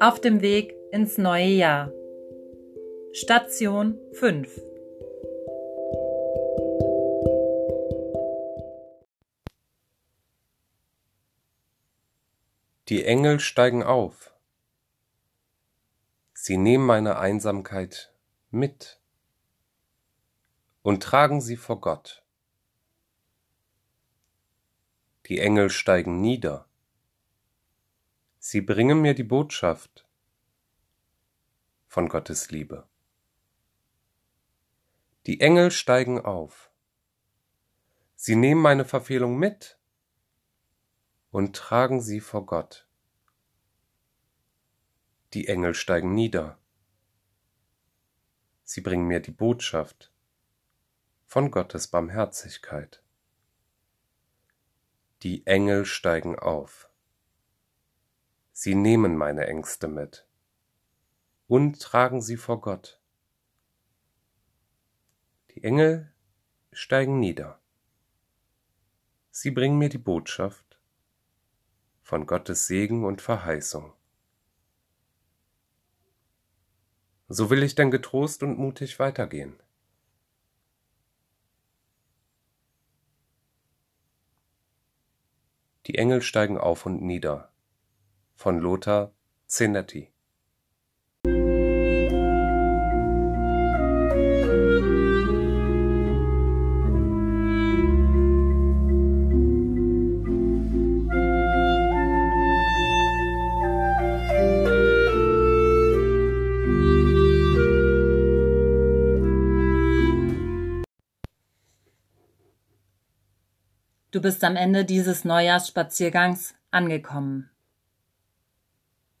Auf dem Weg ins neue Jahr. Station 5. Die Engel steigen auf. Sie nehmen meine Einsamkeit mit und tragen sie vor Gott. Die Engel steigen nieder. Sie bringen mir die Botschaft von Gottes Liebe. Die Engel steigen auf. Sie nehmen meine Verfehlung mit und tragen sie vor Gott. Die Engel steigen nieder. Sie bringen mir die Botschaft von Gottes Barmherzigkeit. Die Engel steigen auf. Sie nehmen meine Ängste mit und tragen sie vor Gott. Die Engel steigen nieder. Sie bringen mir die Botschaft von Gottes Segen und Verheißung. So will ich denn getrost und mutig weitergehen. Die Engel steigen auf und nieder von Lothar Zenetti Du bist am Ende dieses Neujahrsspaziergangs angekommen.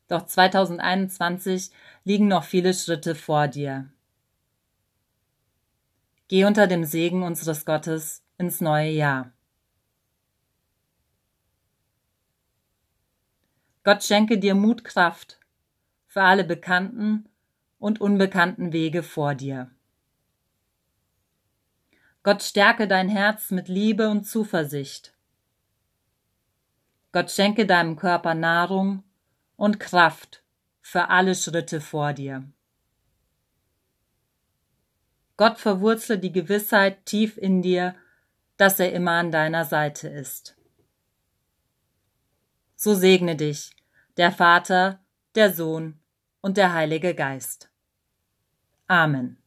Doch 2021 liegen noch viele Schritte vor dir. Geh unter dem Segen unseres Gottes ins neue Jahr. Gott schenke dir Mutkraft für alle bekannten und unbekannten Wege vor dir. Gott stärke dein Herz mit Liebe und Zuversicht. Gott schenke deinem Körper Nahrung und Kraft für alle Schritte vor dir. Gott verwurzle die Gewissheit tief in dir, dass er immer an deiner Seite ist. So segne dich der Vater, der Sohn und der Heilige Geist. Amen.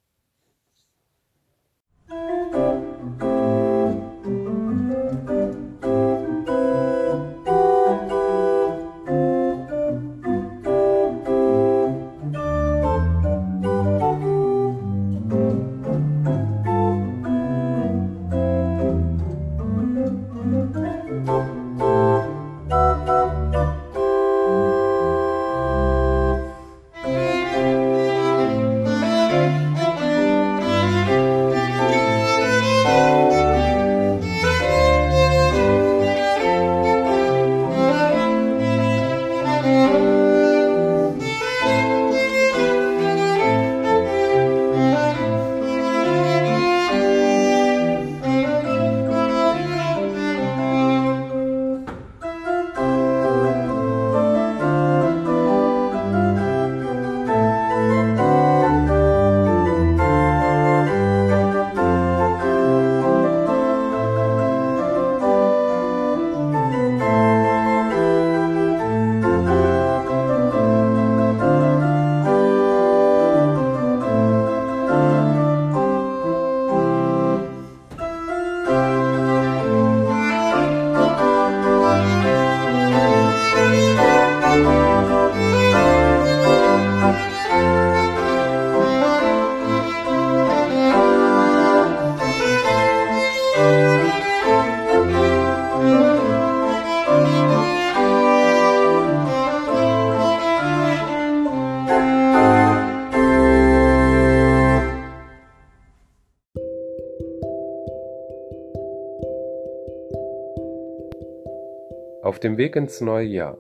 Auf dem Weg ins neue Jahr.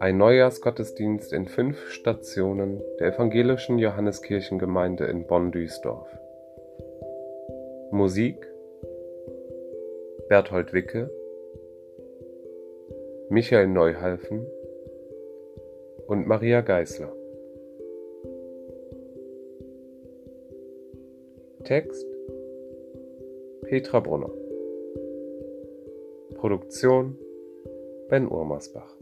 Ein Neujahrsgottesdienst in fünf Stationen der evangelischen Johanneskirchengemeinde in Bonn-Duisdorf. Musik Berthold Wicke, Michael Neuhalfen, und Maria Geißler. Text Petra Brunner Produktion Ben Urmersbach